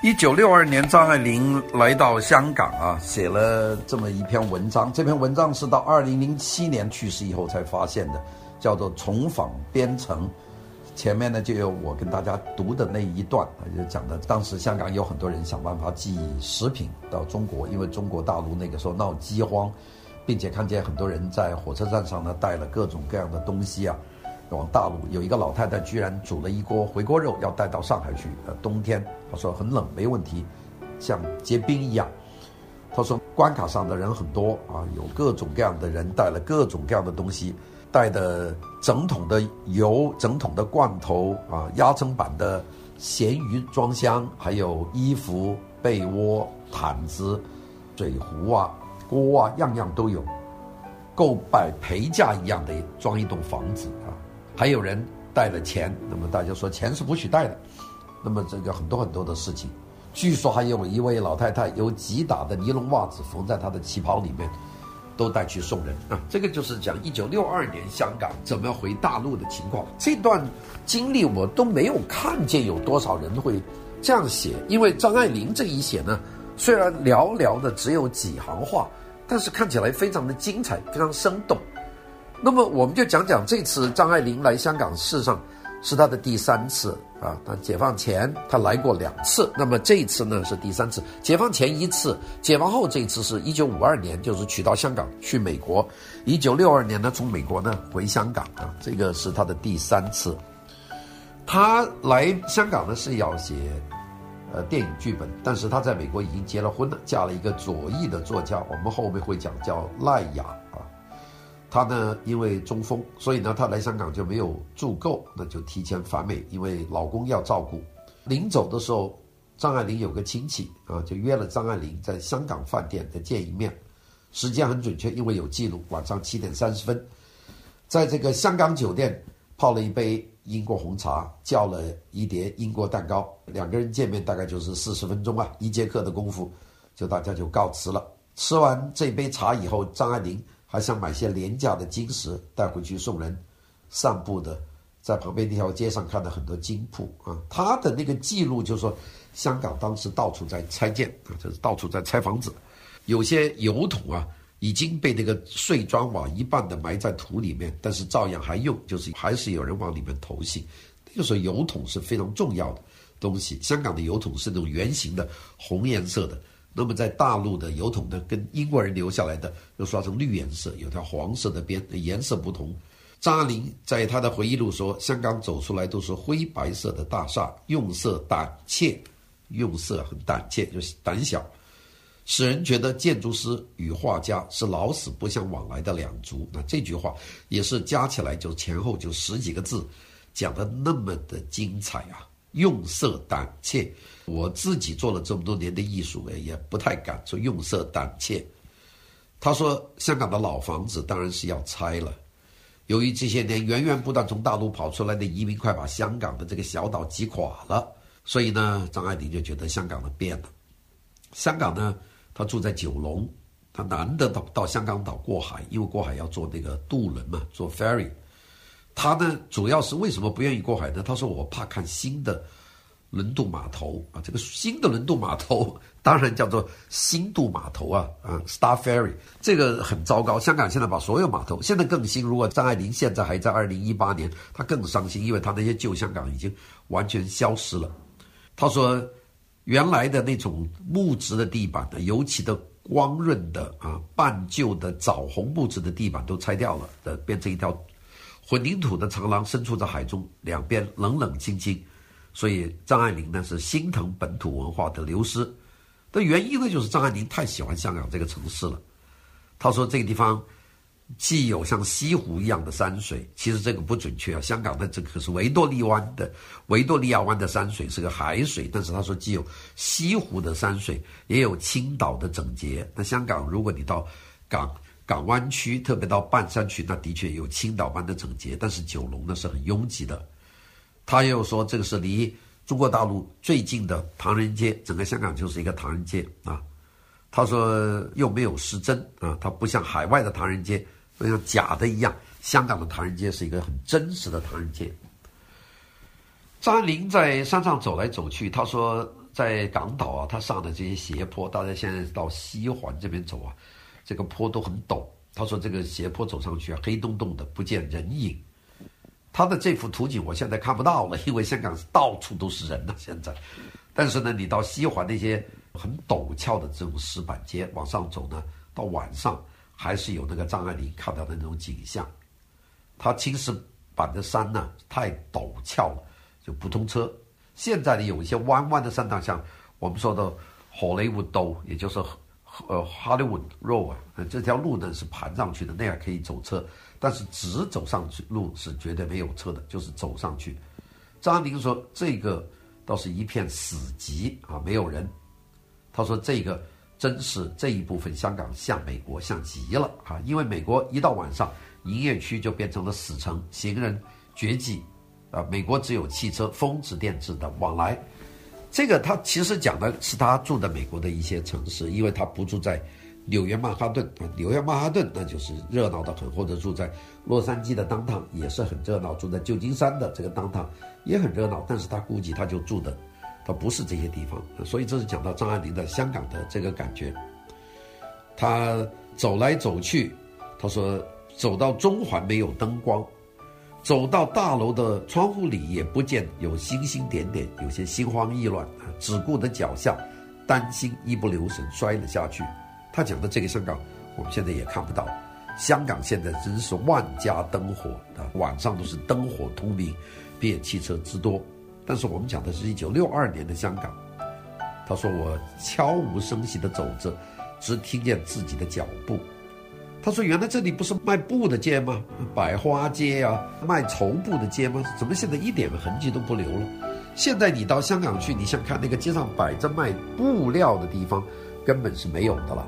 一九六二年，张爱玲来到香港啊，写了这么一篇文章。这篇文章是到二零零七年去世以后才发现的，叫做《重访边城》。前面呢就有我跟大家读的那一段，就讲的当时香港有很多人想办法寄食品到中国，因为中国大陆那个时候闹饥荒，并且看见很多人在火车站上呢带了各种各样的东西啊。往大陆有一个老太太，居然煮了一锅回锅肉，要带到上海去。呃，冬天她说很冷，没问题，像结冰一样。她说关卡上的人很多啊，有各种各样的人带了各种各样的东西，带的整桶的油、整桶的罐头啊，压成板的咸鱼装箱，还有衣服、被窝、毯子、水壶啊、锅啊，样样都有，够摆陪嫁一样的装一栋房子啊。还有人带了钱，那么大家说钱是不许带的，那么这个很多很多的事情，据说还有一位老太太有几打的尼龙袜子缝在她的旗袍里面，都带去送人啊。这个就是讲一九六二年香港怎么回大陆的情况。这段经历我都没有看见有多少人会这样写，因为张爱玲这一写呢，虽然寥寥的只有几行话，但是看起来非常的精彩，非常生动。那么我们就讲讲这次张爱玲来香港，事实上是她的第三次啊。她解放前她来过两次，那么这一次呢是第三次。解放前一次，解放后这一次是一九五二年，就是娶到香港去美国。一九六二年呢从美国呢回香港啊，这个是她的第三次。她来香港呢是要写呃电影剧本，但是她在美国已经结了婚了，嫁了一个左翼的作家，我们后面会讲叫赖雅。他呢，因为中风，所以呢，他来香港就没有住够，那就提前返美，因为老公要照顾。临走的时候，张爱玲有个亲戚啊，就约了张爱玲在香港饭店再见一面，时间很准确，因为有记录，晚上七点三十分，在这个香港酒店泡了一杯英国红茶，叫了一碟英国蛋糕，两个人见面大概就是四十分钟啊，一节课的功夫，就大家就告辞了。吃完这杯茶以后，张爱玲。还想买些廉价的金石带回去送人，散步的在旁边那条街上看到很多金铺啊。他的那个记录就是说，香港当时到处在拆建啊，就是到处在拆房子，有些油桶啊已经被那个碎砖瓦一半的埋在土里面，但是照样还用，就是还是有人往里面投信。那个时候油桶是非常重要的东西，香港的油桶是那种圆形的红颜色的。那么在大陆的油桶呢，跟英国人留下来的又刷成绿颜色，有条黄色的边，颜色不同。张爱玲在她的回忆录说，香港走出来都是灰白色的大厦，用色胆怯，用色很胆怯，就是胆小，使人觉得建筑师与画家是老死不相往来的两族。那这句话也是加起来就前后就十几个字，讲得那么的精彩啊。用色胆怯，我自己做了这么多年的艺术，也不太敢说用色胆怯。他说，香港的老房子当然是要拆了，由于这些年源源不断从大陆跑出来的移民，快把香港的这个小岛挤垮了，所以呢，张爱玲就觉得香港的变了。香港呢，他住在九龙，他难得到到香港岛过海，因为过海要坐那个渡轮嘛，坐 ferry。他呢，主要是为什么不愿意过海呢？他说：“我怕看新的轮渡码头啊，这个新的轮渡码头当然叫做新渡码头啊，啊，Star Ferry，这个很糟糕。香港现在把所有码头，现在更新。如果张爱玲现在还在二零一八年，他更伤心，因为他那些旧香港已经完全消失了。他说，原来的那种木质的地板的，尤其的光润的啊，半旧的枣红木质的地板都拆掉了，的变成一条。”混凝土的长廊深处在海中，两边冷冷清清，所以张爱玲呢是心疼本土文化的流失。的原因呢，就是张爱玲太喜欢香港这个城市了。她说这个地方既有像西湖一样的山水，其实这个不准确啊。香港的这个是维多利湾的维多利亚湾的山水是个海水，但是她说既有西湖的山水，也有青岛的整洁。那香港如果你到港，港湾区，特别到半山区，那的确有青岛般的整洁，但是九龙呢是很拥挤的。他又说，这个是离中国大陆最近的唐人街，整个香港就是一个唐人街啊。他说又没有失真啊，它不像海外的唐人街那，像假的一样。香港的唐人街是一个很真实的唐人街。张爱玲在山上走来走去，他说。在港岛啊，他上的这些斜坡，大家现在到西环这边走啊，这个坡都很陡。他说这个斜坡走上去啊，黑洞洞的，不见人影。他的这幅图景我现在看不到了，因为香港到处都是人了现在。但是呢，你到西环那些很陡峭的这种石板街往上走呢，到晚上还是有那个张爱玲看到的那种景象。它青石板的山呢太陡峭了，就不通车。现在呢有一些弯弯的山道，像我们说的荷里活道，也就是呃 Hollywood Road 啊，这条路呢是盘上去的，那样可以走车。但是直走上去路是绝对没有车的，就是走上去。张宁说：“这个倒是一片死寂啊，没有人。”他说：“这个真是这一部分香港像美国像极了啊，因为美国一到晚上，营业区就变成了死城，行人绝迹啊。美国只有汽车、风驰电掣的往来。这个他其实讲的是他住的美国的一些城市，因为他不住在。”纽约曼哈顿，纽约曼哈顿那就是热闹的很，或者住在洛杉矶的当趟也是很热闹，住在旧金山的这个当趟也很热闹，但是他估计他就住的，他不是这些地方，所以这是讲到张爱玲的香港的这个感觉。他走来走去，他说走到中环没有灯光，走到大楼的窗户里也不见有星星点点，有些心慌意乱啊，只顾着脚下，担心一不留神摔了下去。他讲的这个香港，我们现在也看不到。香港现在真是万家灯火啊，晚上都是灯火通明，便汽车之多。但是我们讲的是一九六二年的香港。他说：“我悄无声息地走着，只听见自己的脚步。”他说：“原来这里不是卖布的街吗？百花街呀、啊，卖绸布的街吗？怎么现在一点痕迹都不留了？现在你到香港去，你想看那个街上摆着卖布料的地方，根本是没有的了。”